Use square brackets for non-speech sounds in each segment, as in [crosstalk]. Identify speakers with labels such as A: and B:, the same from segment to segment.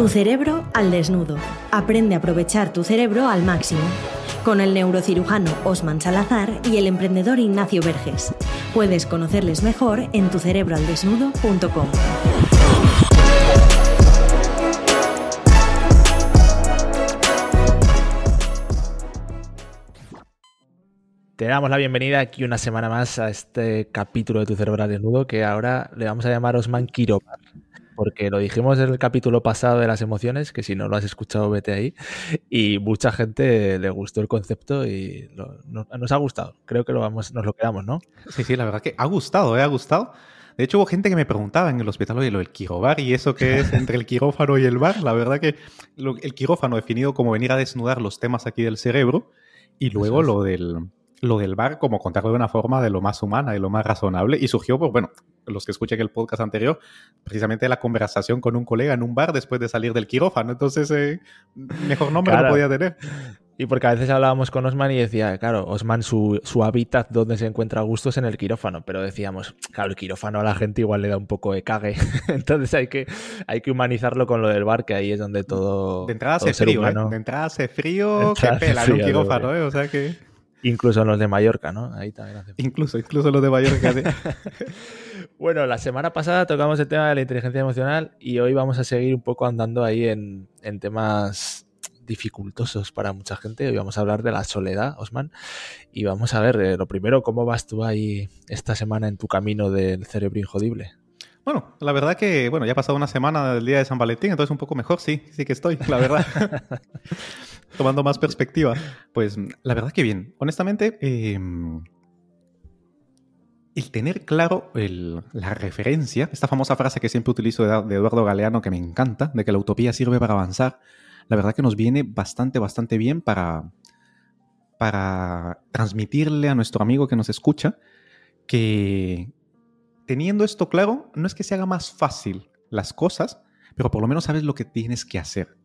A: Tu cerebro al desnudo. Aprende a aprovechar tu cerebro al máximo. Con el neurocirujano Osman Salazar y el emprendedor Ignacio Verges. Puedes conocerles mejor en tucerebroaldesnudo.com.
B: Te damos la bienvenida aquí una semana más a este capítulo de Tu Cerebro al Desnudo que ahora le vamos a llamar Osman Quirobar. Porque lo dijimos en el capítulo pasado de las emociones, que si no lo has escuchado, vete ahí. Y mucha gente le gustó el concepto y nos ha gustado. Creo que lo vamos, nos lo quedamos, ¿no?
C: Sí, sí, la verdad que ha gustado, ¿eh? ha gustado. De hecho, hubo gente que me preguntaba en el hospital, oye, lo del quirobar y eso que es entre el quirófano y el bar. La verdad que el quirófano definido como venir a desnudar los temas aquí del cerebro y luego lo del lo del bar como contarlo de una forma de lo más humana y lo más razonable. Y surgió, pues bueno, los que escuchen el podcast anterior, precisamente la conversación con un colega en un bar después de salir del quirófano. Entonces, eh, mejor nombre no podía tener.
B: Y porque a veces hablábamos con Osman y decía, claro, Osman, su, su, hábitat donde se encuentra a gusto es en el quirófano, pero decíamos, claro, el quirófano a la gente igual le da un poco de cague, [laughs] entonces hay que, hay que humanizarlo con lo del bar, que ahí es donde todo...
C: De entrada hace frío, ¿eh? De entrada hace frío, [laughs] que pela en un quirófano, ¿eh? O sea que...
B: Incluso los de Mallorca, ¿no? Ahí también hace
C: Incluso, incluso los de Mallorca. [laughs]
B: bueno, la semana pasada tocamos el tema de la inteligencia emocional y hoy vamos a seguir un poco andando ahí en, temas dificultosos para mucha gente. Hoy vamos a hablar de la soledad, Osman. Y vamos a ver, eh, lo primero, ¿cómo vas tú ahí esta semana en tu camino del cerebro injodible?
C: Bueno, la verdad que, bueno, ya ha pasado una semana del día de San Valentín, entonces un poco mejor, sí, sí que estoy, la verdad. [laughs] Tomando más perspectiva. Pues la verdad que bien. Honestamente, em, el tener claro la referencia, esta famosa frase que siempre utilizo de, Eduardo Galeano, que me encanta, de que la utopía sirve para avanzar, la verdad que nos viene bastante, bastante bien para, para transmitirle a nuestro amigo que nos escucha que, teniendo esto claro, no es que se haga más fácil las cosas, pero por lo menos sabes lo que tienes que hacer.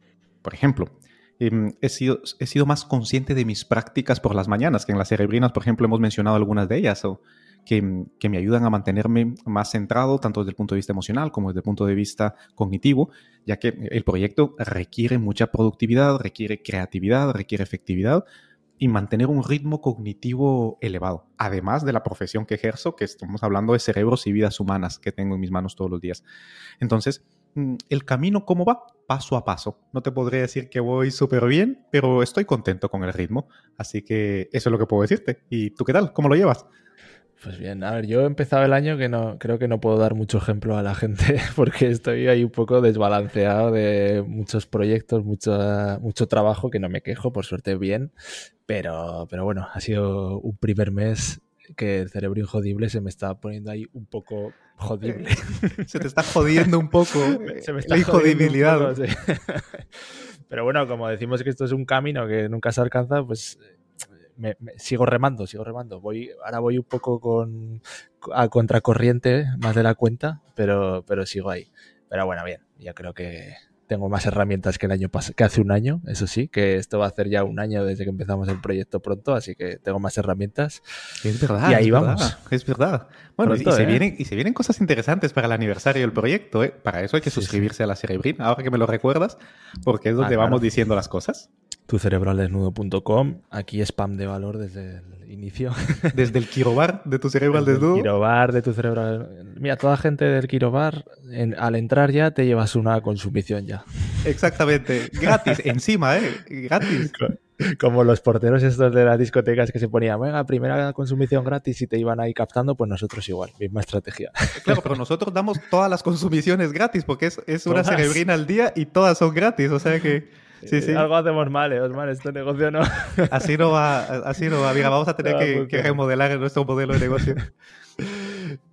C: Por ejemplo, em, he, sido, he sido más consciente de mis prácticas por las mañanas, que en las cerebrinas, por ejemplo, hemos mencionado algunas de ellas, o que, que, me ayudan a mantenerme más centrado, tanto desde el punto de vista emocional como desde el punto de vista cognitivo, ya que el proyecto requiere mucha productividad, requiere creatividad, requiere efectividad, y mantener un ritmo cognitivo elevado, además de la profesión que ejerzo, que estamos hablando de cerebros y vidas humanas que tengo en mis manos todos los días. Entonces, mm, el camino, ¿cómo va? Paso a paso. No te podría decir que voy súper bien, pero estoy contento con el ritmo. Así que eso es lo que puedo decirte. ¿Y tú qué tal? ¿Cómo lo llevas?
B: Pues bien, a ver, yo he empezado el año que no creo que no puedo dar mucho ejemplo a la gente [laughs] porque estoy ahí un poco desbalanceado de muchos proyectos, mucho, mucho trabajo que no me quejo, por suerte bien, pero, pero bueno, ha sido un primer mes que el cerebro injodible se me está poniendo ahí un poco jodible. [laughs]
C: Se te está jodiendo un poco [laughs] se me está la injodibilidad.
B: Pero bueno, como decimos que esto es un camino que nunca se alcanza, pues me, sigo remando, sigo remando. Voy, ahora voy un poco con a contracorriente más de la cuenta, pero, pero sigo ahí. Pero bueno, bien, ya creo que tengo más herramientas que el año que hace un año, eso sí, que esto va a hacer ya un año desde que empezamos el proyecto pronto, así que tengo más herramientas.
C: Es verdad. Y ahí vamos. es verdad. Bueno, y, se ¿eh? vienen, y se vienen cosas interesantes para el aniversario del proyecto, ¿eh? Para eso hay que suscribirse a la Cerebrin, ahora que me lo recuerdas, porque es donde ah, vamos diciendo las cosas
B: tucerebraldesnudo.com. Aquí spam de valor desde el inicio. [laughs]
C: Desde el Quirobar de tu cerebro al desnudo.
B: Quirobar de tu cerebro Mira, toda gente del Quirobar, al entrar ya te llevas una consumición ya.
C: Exactamente. Gratis, [laughs] encima, ¿eh? Gratis.
B: Como los porteros estos de las discotecas que se ponían, venga, primera consumición gratis y te iban ahí captando, pues nosotros igual, misma estrategia.
C: Claro, pero nosotros damos todas las consumiciones gratis porque es, es una cerebrina al día y todas son gratis, o sea que...
B: Sí, sí. Algo hacemos mal, eh, Osman, este negocio no. [laughs]
C: Así no va, así no va. Mira, vamos a tener que, remodelar nuestro modelo de negocio. [laughs]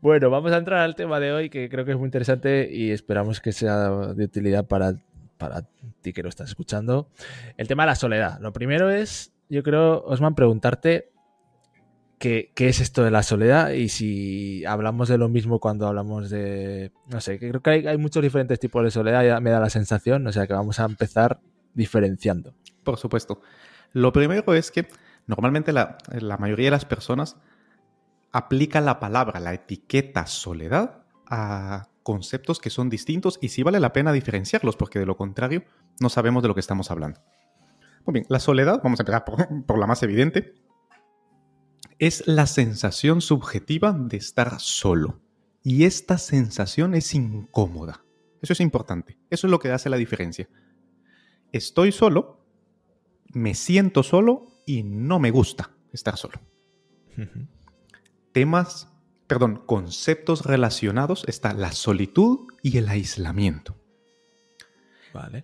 B: Bueno, vamos a entrar al tema de hoy que creo que es muy interesante y esperamos que sea de utilidad para, para ti que lo estás escuchando. El tema de la soledad. Lo primero es, yo creo, Osman, preguntarte qué, qué es esto de la soledad y si hablamos de lo mismo cuando hablamos de, no sé, que creo que hay, hay muchos diferentes tipos de soledad, ya me da la sensación, o sea que vamos a empezar diferenciando?
C: Por supuesto. Lo primero es que normalmente la, mayoría de las personas aplica la palabra, la etiqueta soledad, a conceptos que son distintos y sí vale la pena diferenciarlos, porque de lo contrario no sabemos de lo que estamos hablando. Muy bien, la soledad, vamos a empezar por, [laughs] por la más evidente, es la sensación subjetiva de estar solo. Y esta sensación es incómoda. Eso es importante. Eso es lo que hace la diferencia. Estoy solo, me siento solo y no me gusta estar solo. Temas, perdón, conceptos relacionados está la solitud y el aislamiento.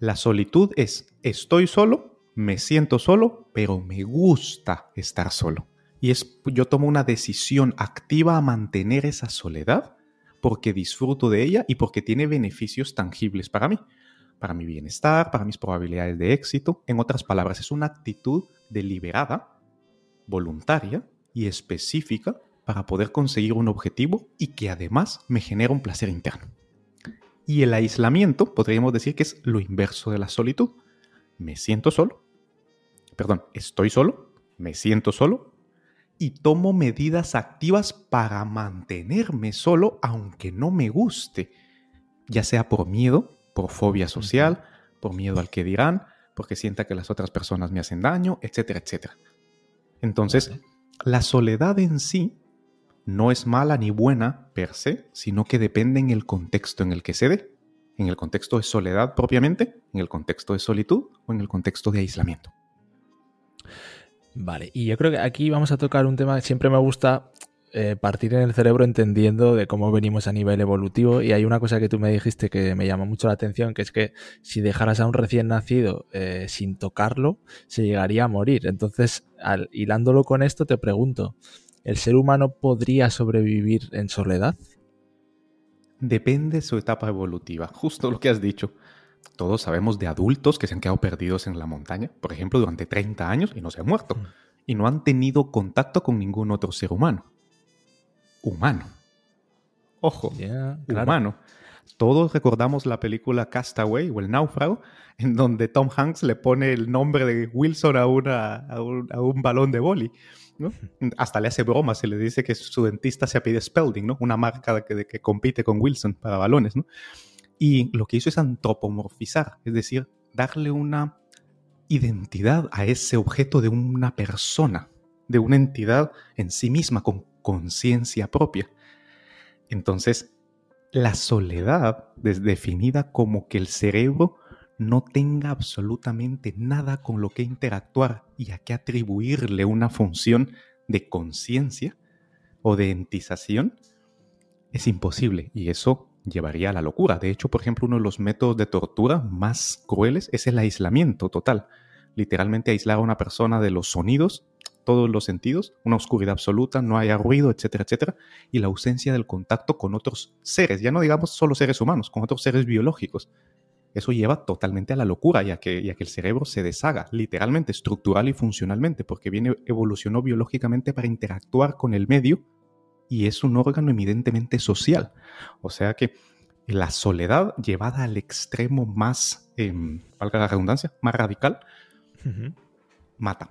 C: La solitud es estoy solo, me siento solo, pero me gusta estar solo. Y es yo tomo una decisión activa a mantener esa soledad porque disfruto de ella y porque tiene beneficios tangibles para mí, para mi bienestar, para mis probabilidades de éxito. En otras palabras, es una actitud deliberada, voluntaria y específica para poder conseguir un objetivo y que además me genera un placer interno. Y el aislamiento podríamos decir que es lo inverso de la solitud. Me siento solo, perdón, estoy solo, me siento solo y tomo medidas activas para mantenerme solo aunque no me guste, ya sea por miedo, por fobia social, por miedo al que dirán, porque sienta que las otras personas me hacen daño, etcétera, etcétera. Entonces, la soledad en sí no es mala ni buena per se, sino que depende en el contexto en el que se dé. En el contexto de soledad propiamente, en el contexto de solitud o en el contexto de aislamiento.
B: Vale, y yo creo que aquí vamos a tocar un tema que siempre me gusta eh, partir en el cerebro entendiendo de cómo venimos a nivel evolutivo y hay una cosa que tú me dijiste que me llama mucho la atención, que es que si dejaras a un recién nacido eh, sin tocarlo, se llegaría a morir. Entonces, al, hilándolo con esto, te pregunto, ¿el ser humano podría sobrevivir en soledad?
C: Depende de su etapa evolutiva, justo lo que has dicho. Todos sabemos de adultos que se han quedado perdidos en la montaña, por ejemplo, durante 30 años y no se han muerto. Mm. Y no han tenido contacto con ningún otro ser humano. Humano. Ojo, humano. Todos recordamos la película Castaway o El Náufrago, en donde Tom Hanks le pone el nombre de Wilson a, una, a, un, balón de boli. Hasta le hace broma, se le dice que su dentista se pide Spelding, ¿no? una marca que, que compite con Wilson para balones. ¿no? Y lo que hizo es antropomorfizar, es decir, darle una identidad a ese objeto de una persona, de una entidad en sí misma, con conciencia propia. Entonces, la soledad es definida como que el cerebro no tenga absolutamente nada con lo que interactuar y a qué atribuirle una función de conciencia o de entización, es imposible. Y eso llevaría a la locura. De hecho, por ejemplo, uno de los métodos de tortura más crueles es el aislamiento total. Literalmente aislar a una persona de los sonidos, todos los sentidos, una oscuridad absoluta, no haya ruido, etcétera, etcétera, y la ausencia del contacto con otros seres, ya no digamos solo seres humanos, con otros seres biológicos. Eso lleva totalmente a la locura, ya que, ya que el cerebro se deshaga, literalmente, estructural y funcionalmente, porque viene, evolucionó biológicamente para interactuar con el medio y es un órgano evidentemente social. O sea que la soledad llevada al extremo más, eh, valga la redundancia, más radical, mata.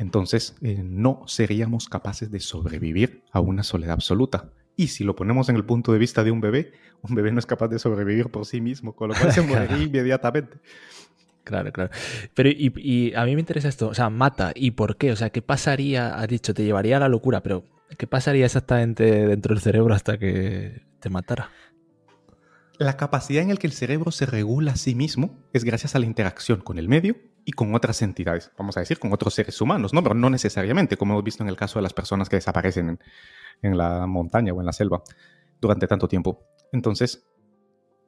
C: Entonces, eh, no seríamos capaces de sobrevivir a una soledad absoluta. Y si lo ponemos en el punto de vista de un bebé, un bebé no es capaz de sobrevivir por sí mismo, con lo cual se [laughs] moriría inmediatamente.
B: Claro, claro. Pero y, y, a mí me interesa esto, o sea, mata, ¿y por qué? O sea, ¿qué pasaría? Has dicho, te llevaría a la locura, pero ¿Qué pasaría exactamente dentro del cerebro hasta que te matara?
C: La capacidad en la que el cerebro se regula a sí mismo es gracias a la interacción con el medio y con otras entidades, vamos a decir, con otros seres humanos, ¿no? Pero no necesariamente, como hemos visto en el caso de las personas que desaparecen en, en la montaña o en la selva durante tanto tiempo. Entonces,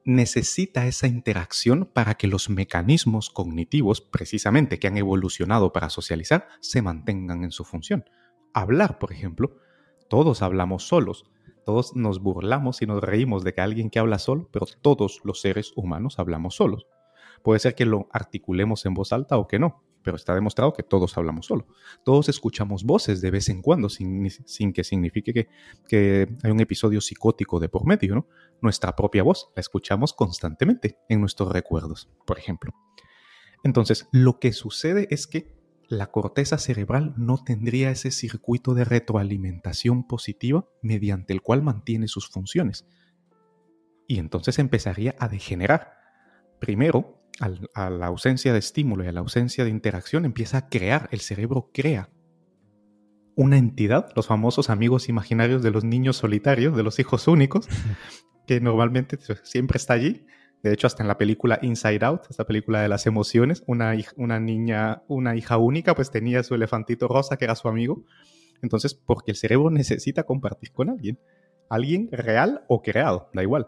C: necesita esa interacción para que los mecanismos cognitivos, precisamente que han evolucionado para socializar, se mantengan en su función. Hablar, por ejemplo, todos hablamos solos. Todos nos burlamos y nos reímos de que alguien que habla solo, pero todos los seres humanos hablamos solos. Puede ser que lo articulemos en voz alta o que no, pero está demostrado que todos hablamos solo. Todos escuchamos voces de vez en cuando, sin, que signifique que, que, hay un episodio psicótico de por medio, ¿no? Nuestra propia voz la escuchamos constantemente en nuestros recuerdos, por ejemplo. Entonces, lo que sucede es que la corteza cerebral no tendría ese circuito de retroalimentación positiva mediante el cual mantiene sus funciones. y entonces empezaría a degenerar. Primero, a la ausencia de estímulo y a la ausencia de interacción, empieza a crear, el cerebro crea una entidad, los famosos amigos imaginarios de los niños solitarios, de los hijos únicos, [laughs] que normalmente siempre está allí. De hecho, hasta en la película Inside Out, esta película de las emociones, una, una niña, una hija única, pues tenía su elefantito rosa que era su amigo. Entonces, porque el cerebro necesita compartir con alguien, alguien real o creado, da igual.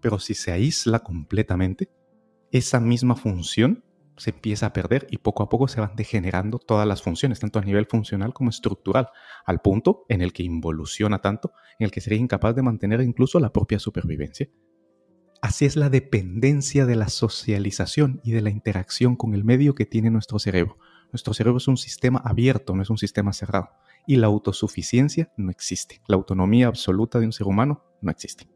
C: Pero si se aísla completamente, esa misma función se empieza a perder y poco a poco se van degenerando todas las funciones, tanto a nivel funcional como estructural, al punto en el que involuciona tanto, en el que sería incapaz de mantener incluso la propia supervivencia. Así es la dependencia de la socialización y de la interacción con el medio que tiene nuestro cerebro. Nuestro cerebro es un sistema abierto, no es un sistema cerrado. Y la autosuficiencia no existe. La autonomía absoluta de un ser humano no existe.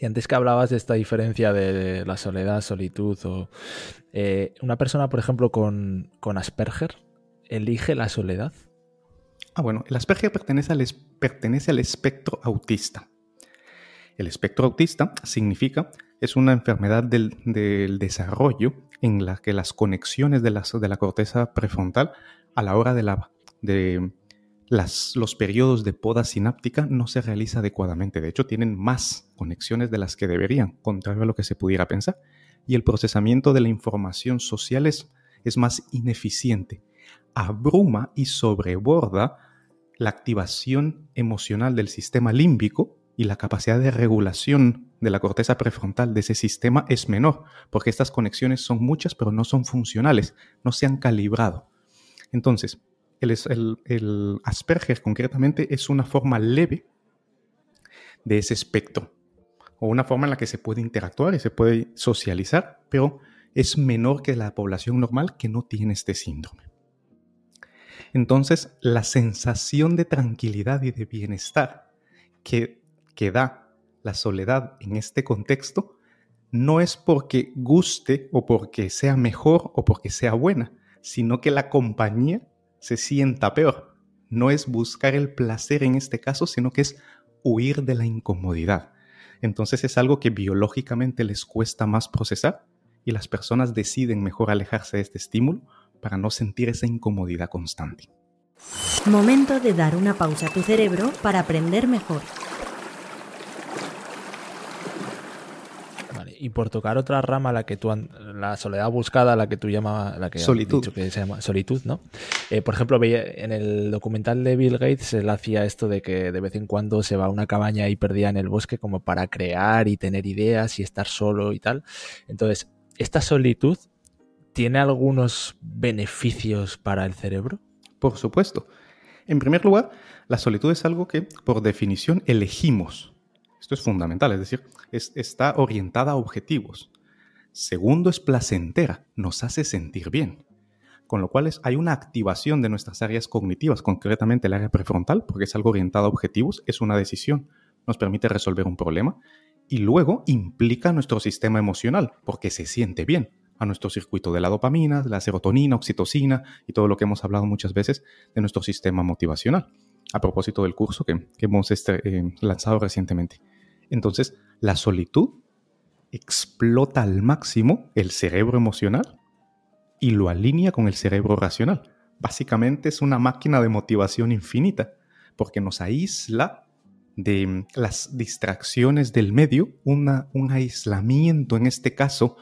B: Y antes que hablabas de esta diferencia de la soledad, solitud, o eh, una persona, por ejemplo, con, Asperger, ¿elige la soledad?
C: Ah, bueno, el Asperger pertenece al, pertenece al espectro autista. El espectro autista significa, es una enfermedad del, desarrollo en la que las conexiones de la, de la corteza prefrontal a la hora de la, de, los periodos de poda sináptica no se realiza adecuadamente. De hecho, tienen más conexiones de las que deberían, contrario a lo que se pudiera pensar. Y el procesamiento de la información social es, es más ineficiente. Abruma y sobreborda la activación emocional del sistema límbico y la capacidad de regulación de la corteza prefrontal de ese sistema es menor, porque estas conexiones son muchas pero no son funcionales, no se han calibrado. Entonces, el, Asperger concretamente es una forma leve de ese espectro, o una forma en la que se puede interactuar y se puede socializar, pero es menor que la población normal que no tiene este síndrome. Entonces, la sensación de tranquilidad y de bienestar que, que da la soledad en este contexto no es porque guste o porque sea mejor o porque sea buena, sino que la compañía se sienta peor. No es buscar el placer en este caso, sino que es huir de la incomodidad. Entonces es algo que biológicamente les cuesta más procesar y las personas deciden mejor alejarse de este estímulo para no sentir esa incomodidad constante.
A: Momento de dar una pausa a tu cerebro para aprender mejor.
B: Y por tocar otra rama, la que tú, la soledad buscada, la que tú llamas, la que
C: solitud,
B: dicho que se llama solitud, ¿no? Eh, por ejemplo, en el documental de Bill Gates él hacía esto de que de vez en cuando se va a una cabaña y perdía en el bosque como para crear y tener ideas y estar solo y tal. Entonces, esta solitud tiene algunos beneficios para el cerebro.
C: Por supuesto. En primer lugar, la solitud es algo que por definición elegimos. Esto es fundamental, es decir, está orientada a objetivos. Segundo, es placentera, nos hace sentir bien. Con lo cual hay una activación de nuestras áreas cognitivas, concretamente el área prefrontal, porque es algo orientado a objetivos, es una decisión, nos permite resolver un problema. Y luego implica nuestro sistema emocional, porque se siente bien, a nuestro circuito de la dopamina, la serotonina, oxitocina y todo lo que hemos hablado muchas veces de nuestro sistema motivacional, a propósito del curso que, hemos este, eh, lanzado recientemente. Entonces, la solitud explota al máximo el cerebro emocional y lo alinea con el cerebro racional. Básicamente es una máquina de motivación infinita, porque nos aísla de las distracciones del medio, un aislamiento en este caso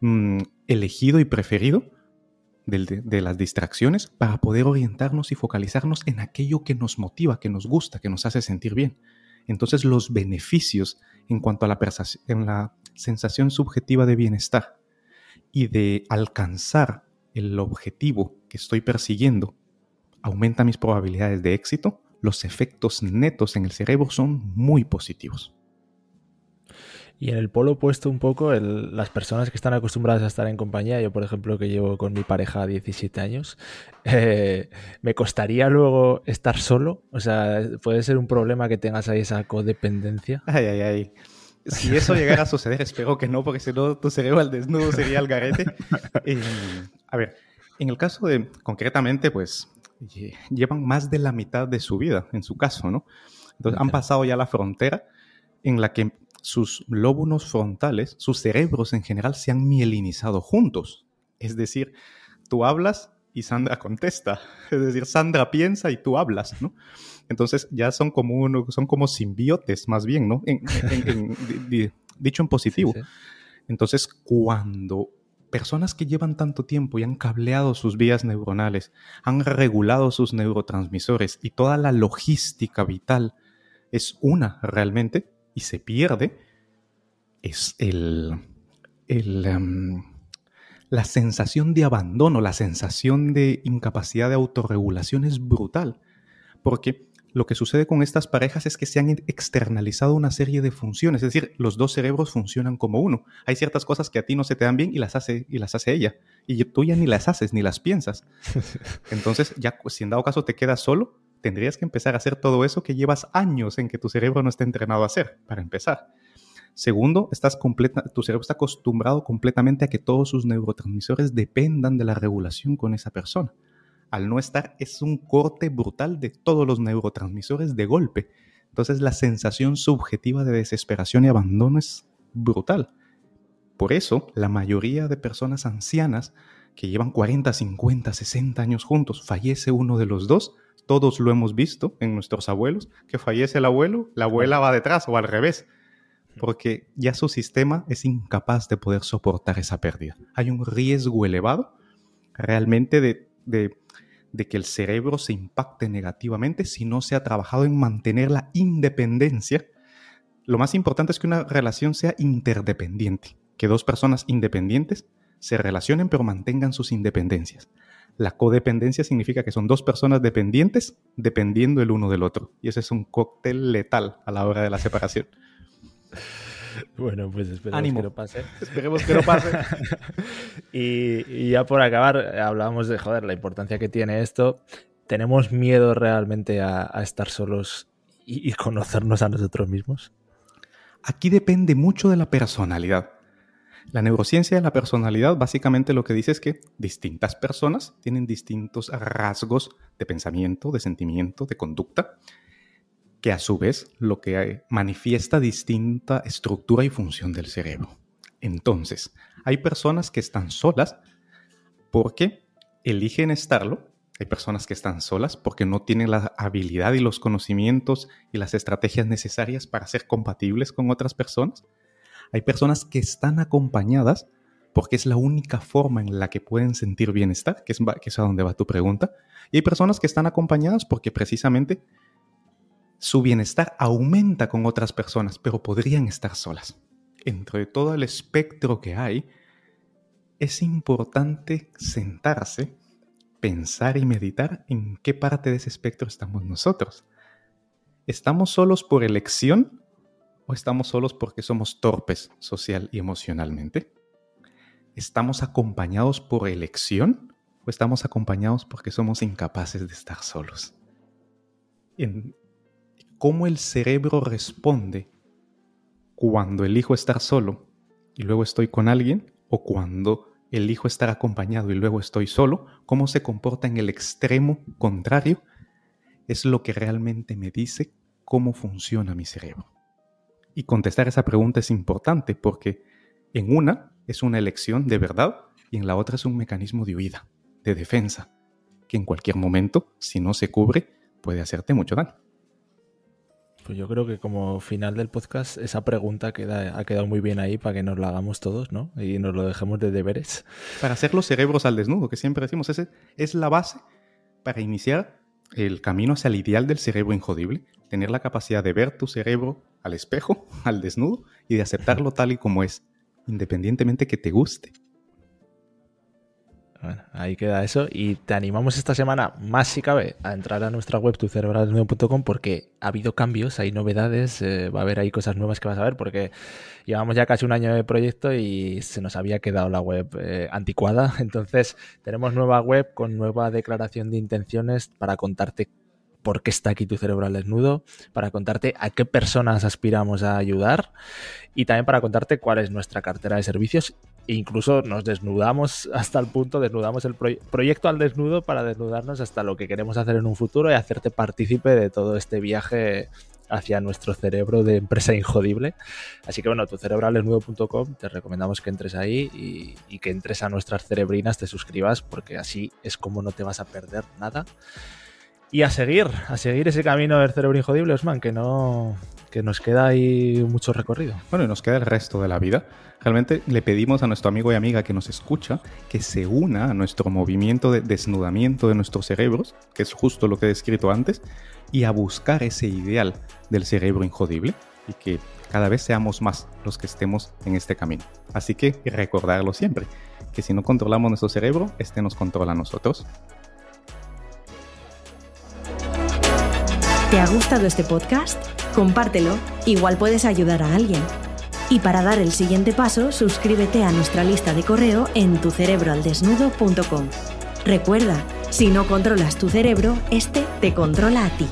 C: mm, elegido y preferido de las distracciones para poder orientarnos y focalizarnos en aquello que nos motiva, que nos gusta, que nos hace sentir bien. Entonces los beneficios en cuanto a la, en la sensación subjetiva de bienestar y de alcanzar el objetivo que estoy persiguiendo aumenta mis probabilidades de éxito, los efectos netos en el cerebro son muy positivos.
B: Y en el polo opuesto un poco, las personas que están acostumbradas a estar en compañía, yo por ejemplo que llevo con mi pareja 17 años, [laughs] eh, me costaría luego estar solo. O sea, puede ser un problema que tengas ahí esa codependencia.
C: Ay, ay, ay. Si eso llegara a suceder, espero que no, porque si no tu cerebro al desnudo sería el garete. [laughs] Eh, a ver, en el caso de, concretamente, pues llevan más de la mitad de su vida, en su caso, ¿no? Entonces han pasado ya la frontera en la que sus lóbulos frontales, sus cerebros en general se han mielinizado juntos. Es decir, tú hablas y Sandra contesta. [laughs] Es decir, Sandra piensa y tú hablas, ¿no? Entonces ya son como, uno, son como simbiotes más bien, ¿no? dicho en positivo. Entonces, cuando personas que llevan tanto tiempo y han cableado sus vías neuronales, han regulado sus neurotransmisores y toda la logística vital es una realmente y se pierde, es el, el em, la sensación de abandono, la sensación de incapacidad de autorregulación es brutal, porque lo que sucede con estas parejas es que se han externalizado una serie de funciones, es decir, los dos cerebros funcionan como uno. Hay ciertas cosas que a ti no se te dan bien y las hace, y las hace ella, y tú ya ni las haces ni las piensas. [laughs] Entonces, ya si en dado caso te quedas solo, tendrías que empezar a hacer todo eso que llevas años en que tu cerebro no está entrenado a hacer, para empezar. Segundo, estás completa, tu cerebro está acostumbrado completamente a que todos sus neurotransmisores dependan de la regulación con esa persona al no estar es un corte brutal de todos los neurotransmisores de golpe. Entonces la sensación subjetiva de desesperación y abandono es brutal. Por eso la mayoría de personas ancianas que llevan 40, 50, 60 años juntos, fallece uno de los dos, todos lo hemos visto en nuestros abuelos, que fallece el abuelo, la abuela va detrás o al revés, porque ya su sistema es incapaz de poder soportar esa pérdida. Hay un riesgo elevado realmente de, de de que el cerebro se impacte negativamente si no se ha trabajado en mantener la independencia. Lo más importante es que una relación sea interdependiente, que dos personas independientes se relacionen pero mantengan sus independencias. La codependencia significa que son dos personas dependientes dependiendo el uno del otro. Y ese es un cóctel letal a la hora de la separación. [laughs]
B: Bueno, pues esperemos que no pase.
C: Esperemos que no pase. [laughs]
B: y, ya por acabar, hablamos de, joder, la importancia que tiene esto. ¿Tenemos miedo realmente a, estar solos y, conocernos a nosotros mismos?
C: Aquí depende mucho de la personalidad. La neurociencia de la personalidad básicamente lo que dice es que distintas personas tienen distintos rasgos de pensamiento, de sentimiento, de conducta que a su vez lo que manifiesta distinta estructura y función del cerebro. Entonces, hay personas que están solas porque eligen estarlo, hay personas que están solas porque no tienen la habilidad y los conocimientos y las estrategias necesarias para ser compatibles con otras personas. Hay personas que están acompañadas porque es la única forma en la que pueden sentir bienestar, que es, a donde va tu pregunta. Y hay personas que están acompañadas porque precisamente su bienestar aumenta con otras personas, pero podrían estar solas. Entre todo el espectro que hay, es importante sentarse, pensar y meditar en qué parte de ese espectro estamos nosotros. ¿Estamos solos por elección o estamos solos porque somos torpes social y emocionalmente? ¿Estamos acompañados por elección o estamos acompañados porque somos incapaces de estar solos? Cómo el cerebro responde cuando elijo estar solo y luego estoy con alguien o cuando elijo estar acompañado y luego estoy solo, cómo se comporta en el extremo contrario, es lo que realmente me dice cómo funciona mi cerebro. Y contestar esa pregunta es importante porque en una es una elección de verdad y en la otra es un mecanismo de huida, de defensa, que en cualquier momento, si no se cubre, puede hacerte mucho daño.
B: Pues yo creo que como final del podcast, esa pregunta queda, ha quedado muy bien ahí para que nos la hagamos todos, ¿no? Y nos lo dejemos de deberes.
C: Para hacer los cerebros al desnudo, que siempre decimos, ese es la base para iniciar el camino hacia el ideal del cerebro injodible. Tener la capacidad de ver tu cerebro al espejo, [laughs] al desnudo, y de aceptarlo tal y como es, independientemente que te guste.
B: Bueno, ahí queda eso. Y te animamos esta semana, más si cabe, a entrar a nuestra web tucerebralesnudo.com porque ha habido cambios, hay novedades, eh, va a haber ahí cosas nuevas que vas a ver porque llevamos ya casi un año de proyecto y se nos había quedado la web eh, anticuada. [laughs] Entonces, tenemos nueva web con nueva declaración de intenciones para contarte por qué está aquí tu cerebro al desnudo, para contarte a qué personas aspiramos a ayudar y también para contarte cuál es nuestra cartera de servicios. E incluso nos desnudamos hasta el punto, desnudamos el proyecto al desnudo para desnudarnos hasta lo que queremos hacer en un futuro y hacerte partícipe de todo este viaje hacia nuestro cerebro de empresa injodible. Así que bueno, tucerebralesnudo.com, te recomendamos que entres ahí y que entres a nuestras cerebrinas, te suscribas, porque así es como no te vas a perder nada. Y a seguir, a seguir ese camino del cerebro injodible, Osman, que no, que nos queda ahí mucho recorrido.
C: Bueno, y nos queda el resto de la vida. Realmente le pedimos a nuestro amigo y amiga que nos escucha que se una a nuestro movimiento de desnudamiento de nuestros cerebros, que es justo lo que he descrito antes, y a buscar ese ideal del cerebro injodible y que cada vez seamos más los que estemos en este camino. Así que recordarlo siempre, que si no controlamos nuestro cerebro, este nos controla a nosotros.
A: ¿Te ha gustado este podcast? Compártelo, igual puedes ayudar a alguien. Y para dar el siguiente paso, suscríbete a nuestra lista de correo en tucerebroaldesnudo.com. Recuerda, si no controlas tu cerebro, este te controla a ti.